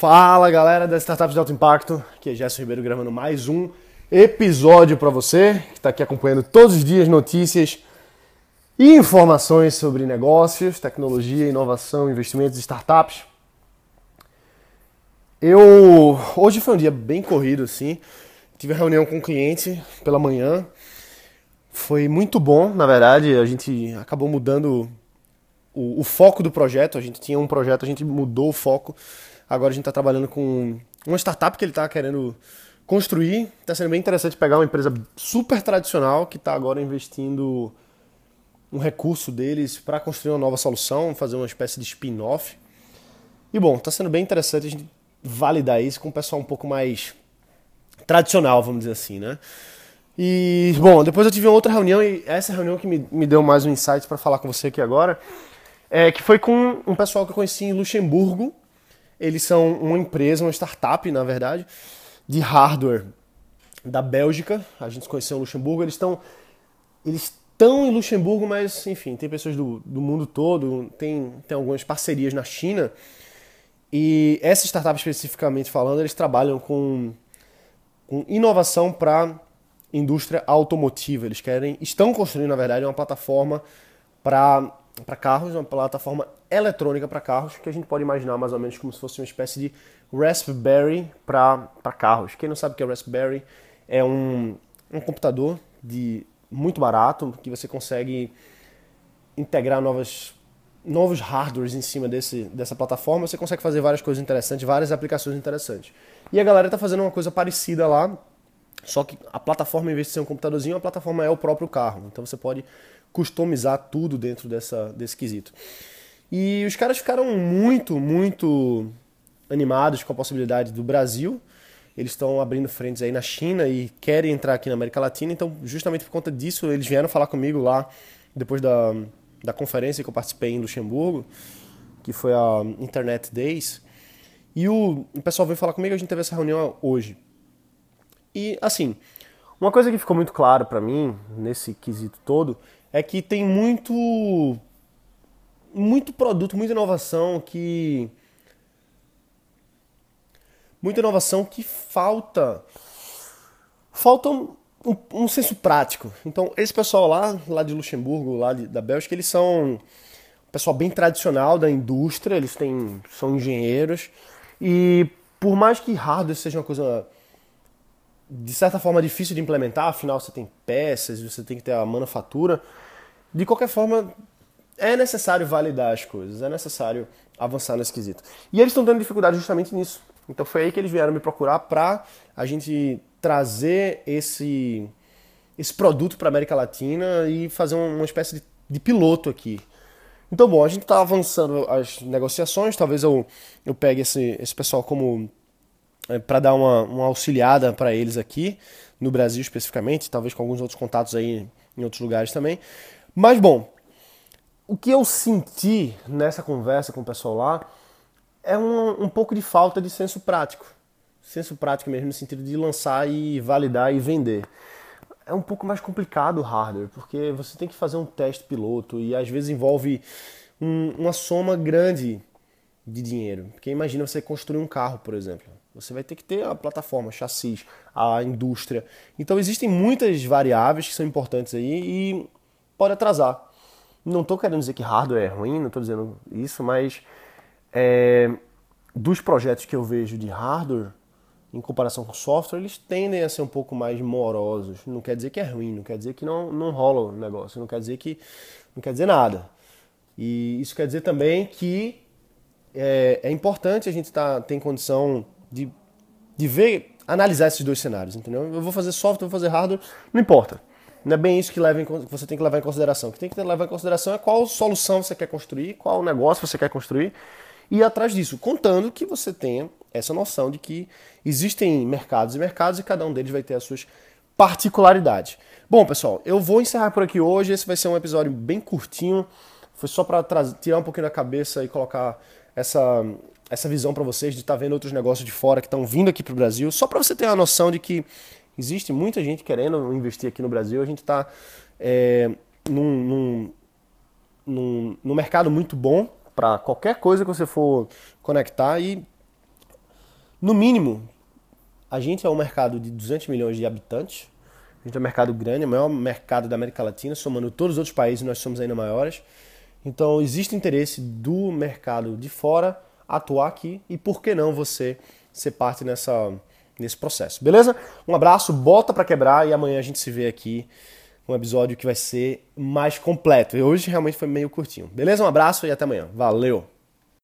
Fala galera das startups de alto impacto, aqui é Gerson Ribeiro gravando mais um episódio para você que está aqui acompanhando todos os dias notícias e informações sobre negócios, tecnologia, inovação, investimentos startups. Eu hoje foi um dia bem corrido assim, tive reunião com um cliente pela manhã, foi muito bom, na verdade, a gente acabou mudando o, o foco do projeto, a gente tinha um projeto, a gente mudou o foco Agora a gente está trabalhando com uma startup que ele está querendo construir. Está sendo bem interessante pegar uma empresa super tradicional que está agora investindo um recurso deles para construir uma nova solução, fazer uma espécie de spin-off. E bom, está sendo bem interessante a gente validar isso com um pessoal um pouco mais tradicional, vamos dizer assim, né? E, bom, depois eu tive uma outra reunião e essa reunião que me, me deu mais um insight para falar com você aqui agora, é que foi com um pessoal que eu conheci em Luxemburgo, eles são uma empresa, uma startup, na verdade, de hardware da Bélgica. A gente conheceu em Luxemburgo. Eles estão eles estão em Luxemburgo, mas enfim, tem pessoas do, do mundo todo, tem, tem algumas parcerias na China. E essa startup especificamente falando, eles trabalham com, com inovação para indústria automotiva. Eles querem, estão construindo, na verdade, uma plataforma para para carros, uma plataforma eletrônica para carros, que a gente pode imaginar mais ou menos como se fosse uma espécie de Raspberry para carros. Quem não sabe o que é Raspberry, é um, um computador de muito barato, que você consegue integrar novas, novos hardwares em cima desse, dessa plataforma, você consegue fazer várias coisas interessantes, várias aplicações interessantes. E a galera está fazendo uma coisa parecida lá, só que a plataforma, em vez de ser um computadorzinho, a plataforma é o próprio carro. Então você pode customizar tudo dentro dessa, desse quesito. E os caras ficaram muito, muito animados com a possibilidade do Brasil. Eles estão abrindo frentes aí na China e querem entrar aqui na América Latina. Então, justamente por conta disso, eles vieram falar comigo lá depois da, da conferência que eu participei em Luxemburgo, que foi a Internet Days. E o, o pessoal veio falar comigo, a gente teve essa reunião hoje. E, assim, uma coisa que ficou muito claro para mim nesse quesito todo é que tem muito muito produto, muita inovação que muita inovação que falta falta um, um, um, senso prático. Então, esse pessoal lá, lá de Luxemburgo, lá de, da Bélgica, eles são um pessoal bem tradicional da indústria, eles têm, são engenheiros, e por mais que hardware seja uma coisa de certa forma difícil de implementar, afinal você tem peças, você tem que ter a manufatura. De qualquer forma, é necessário validar as coisas, é necessário avançar nesse quesito. E eles estão tendo dificuldade justamente nisso. Então foi aí que eles vieram me procurar para a gente trazer esse, esse produto para América Latina e fazer uma espécie de, de piloto aqui. Então, bom, a gente está avançando as negociações, talvez eu, eu pegue esse, esse pessoal como para dar uma, uma auxiliada para eles aqui, no Brasil especificamente, talvez com alguns outros contatos aí em outros lugares também. Mas bom, o que eu senti nessa conversa com o pessoal lá é um, um pouco de falta de senso prático. Senso prático mesmo no sentido de lançar e validar e vender. É um pouco mais complicado o hardware, porque você tem que fazer um teste piloto e às vezes envolve um, uma soma grande de dinheiro. Porque imagina você construir um carro, por exemplo. Você vai ter que ter a plataforma, chassis, a indústria. Então existem muitas variáveis que são importantes aí e pode atrasar. Não estou querendo dizer que hardware é ruim, não estou dizendo isso, mas é, dos projetos que eu vejo de hardware, em comparação com software, eles tendem a ser um pouco mais morosos. Não quer dizer que é ruim, não quer dizer que não, não rola o negócio, não quer dizer que não quer dizer nada. E isso quer dizer também que é, é importante a gente tá, ter condição de, de ver, analisar esses dois cenários, entendeu? Eu vou fazer software, vou fazer hardware, não importa. Não é bem isso que, leva em, que você tem que levar em consideração. O que tem que levar em consideração é qual solução você quer construir, qual negócio você quer construir e ir atrás disso, contando que você tenha essa noção de que existem mercados e mercados e cada um deles vai ter as suas particularidades. Bom, pessoal, eu vou encerrar por aqui hoje. Esse vai ser um episódio bem curtinho. Foi só para tirar um pouquinho da cabeça e colocar essa, essa visão para vocês de estar tá vendo outros negócios de fora que estão vindo aqui para o Brasil, só para você ter a noção de que existe muita gente querendo investir aqui no Brasil. A gente está é, num, num, num, num mercado muito bom para qualquer coisa que você for conectar e No mínimo, a gente é um mercado de 200 milhões de habitantes. A gente é um mercado grande, é o maior mercado da América Latina, somando todos os outros países, nós somos ainda maiores. Então, existe interesse do mercado de fora atuar aqui e por que não você ser parte nessa, nesse processo, beleza? Um abraço, bota para quebrar e amanhã a gente se vê aqui um episódio que vai ser mais completo. E hoje realmente foi meio curtinho. Beleza? Um abraço e até amanhã. Valeu!